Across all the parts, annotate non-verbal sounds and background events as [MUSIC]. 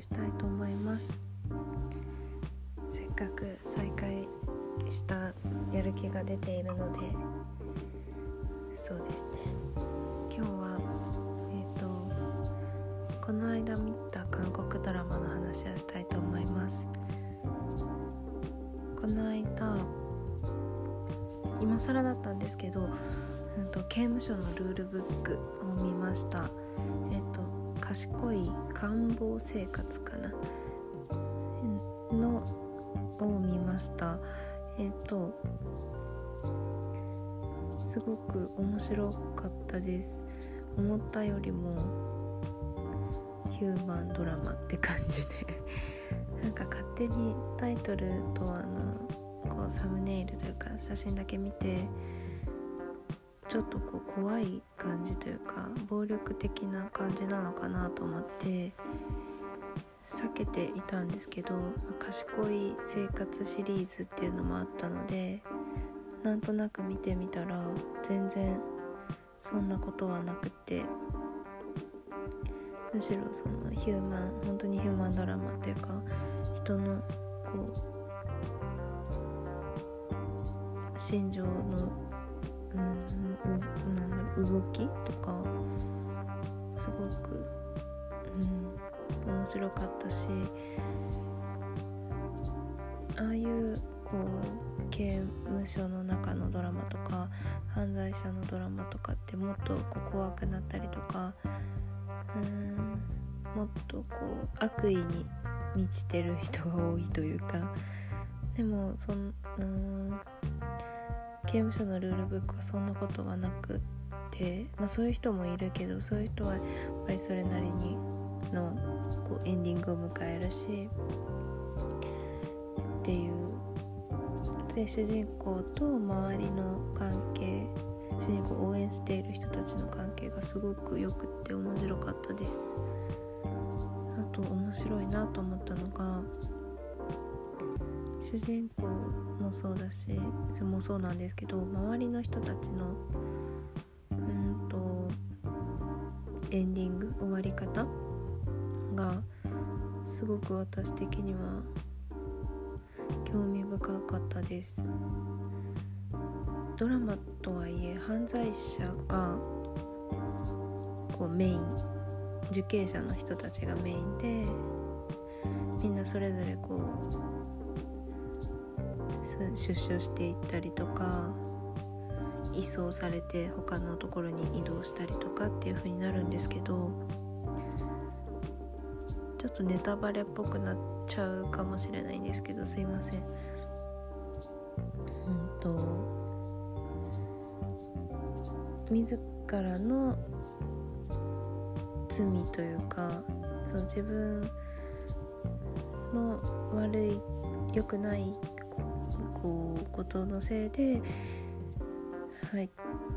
ししたいと思います。せっかく再開したやる気が出ているのでそうですね。今日はえっ、ー、とこの間見た韓国ドラマの話をしたいと思います。この間今更だったんですけど、うんと、刑務所のルールブックを見ました。えっ、ー、と賢い官房生活かな？のを見ました。えっ、ー、とすごく面白かったです。思ったよりもヒューマンドラマって感じで。[LAUGHS] なんか勝手にタイトルとあのこうサムネイルというか写真だけ見てちょっとこう怖い感じというか暴力的な感じなのかなと思って避けていたんですけど「賢い生活」シリーズっていうのもあったのでなんとなく見てみたら全然そんなことはなくてむしろそのヒューマン本当にヒューマンドラマっていうか人のこう心情のうん、なんだろう動きとかすごく、うん、面白かったしああいうこう刑務所の中のドラマとか犯罪者のドラマとかってもっとこう怖くなったりとかうんもっとこう悪意に満ちてる人が多いというかでもそのうん刑務所のルールブックはそんなことはなくって、まあ、そういう人もいるけどそういう人はやっぱりそれなりにのこうエンディングを迎えるしっていう。で主人公と周りの関係主人公を応援している人たちの関係がすごくよくって面白かったです。あと面白いなと思ったのが主人公もそうだしもそうなんですけど周りの人たちのうんとエンディング終わり方がすごく私的には興味深かったです。ドラマとはいえ犯罪者がこうメイン受刑者の人たちがメインでみんなそれぞれこう出所していったりとか移送されて他のところに移動したりとかっていう風になるんですけどちょっとネタバレっぽくなっちゃうかもしれないんですけどすいません。うんと自らの罪というかその自分の悪い良くないこうことのせいで入っ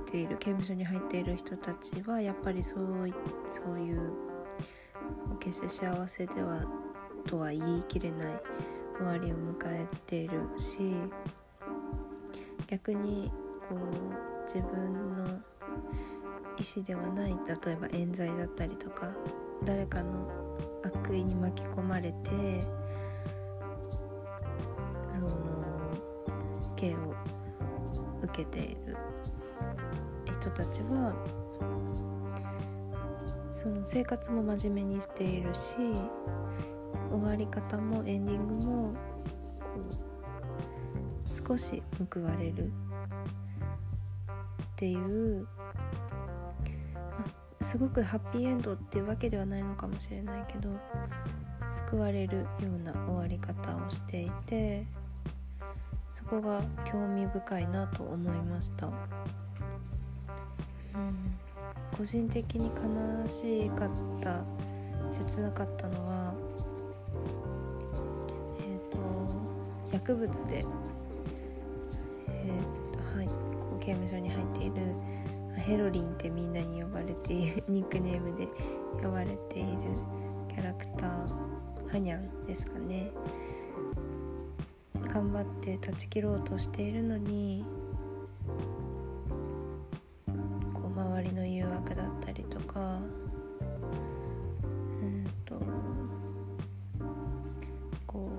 ている刑務所に入っている人たちはやっぱりそうそういう決して幸せではとは言い切れない終わりを迎えているし逆にこう自分の意思ではない例えば冤罪だったりとか誰かの悪意に巻き込まれてそのけている人たちはその生活も真面目にしているし終わり方もエンディングもこう少し報われるっていうすごくハッピーエンドっていうわけではないのかもしれないけど救われるような終わり方をしていてこが興味深いなと思いました、うん、個人的に悲しかった切なかったのはえっ、ー、と薬物で、えーとはい、こう刑務所に入っているヘロリンってみんなに呼ばれている [LAUGHS] ニックネームで呼ばれているキャラクターハニャンですかね。頑張って断ち切ろうとしているのにこう周りの誘惑だったりとかうんとこ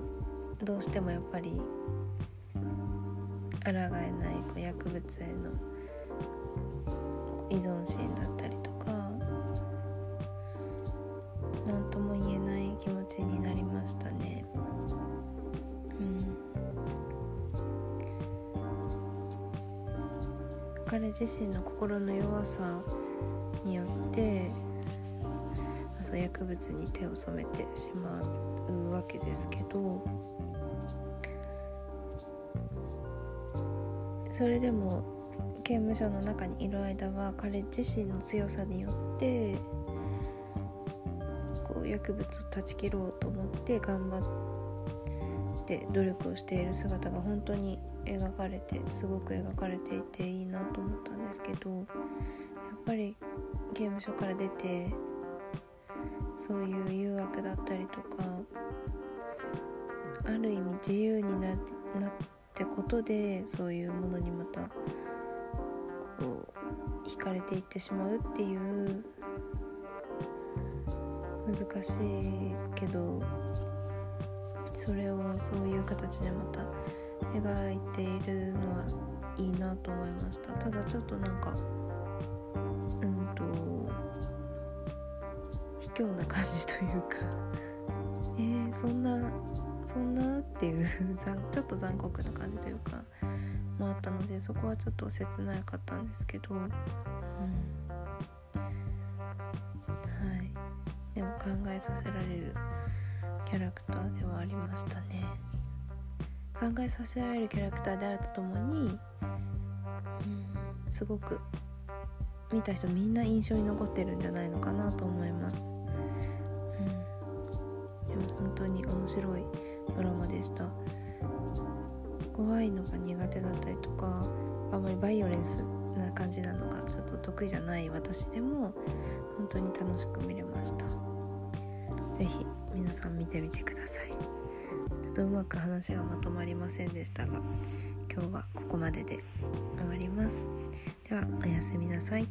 うどうしてもやっぱり抗えないこう薬物への依存心だったりとか。彼自身の心の弱さによってそう薬物に手を染めてしまうわけですけどそれでも刑務所の中にいる間は彼自身の強さによってこう薬物を断ち切ろうと思って頑張って努力をしている姿が本当に描かれてすごく描かれていていいなと思ったんですけどやっぱり刑務所から出てそういう誘惑だったりとかある意味自由になってことでそういうものにまたこう惹かれていってしまうっていう難しいけどそれをそういう形でまた描いているのはいいなと思いました。ただちょっとなんかうんと卑怯な感じというか。[LAUGHS] えー、そんなそんなっていう [LAUGHS] ちょっと残酷な感じというかもあったのでそこはちょっと切ないかったんですけど、うん、はい。でも考えさせられる。キャラクターではありましたね。考えさせられるキャラクターであるとともに、うん、すごく見た人みんな印象に残ってるんじゃないのかなと思います。うん、でも本当に面白いドラマでした。怖いのが苦手だったりとかあんまりバイオレンスな感じなのがちょっと得意じゃない私でも本当に楽しく見れました。是非皆さん見てみてください。ちょっとうまく話がまとまりませんでしたが今日はここまでで終わります。ではおやすみなさい。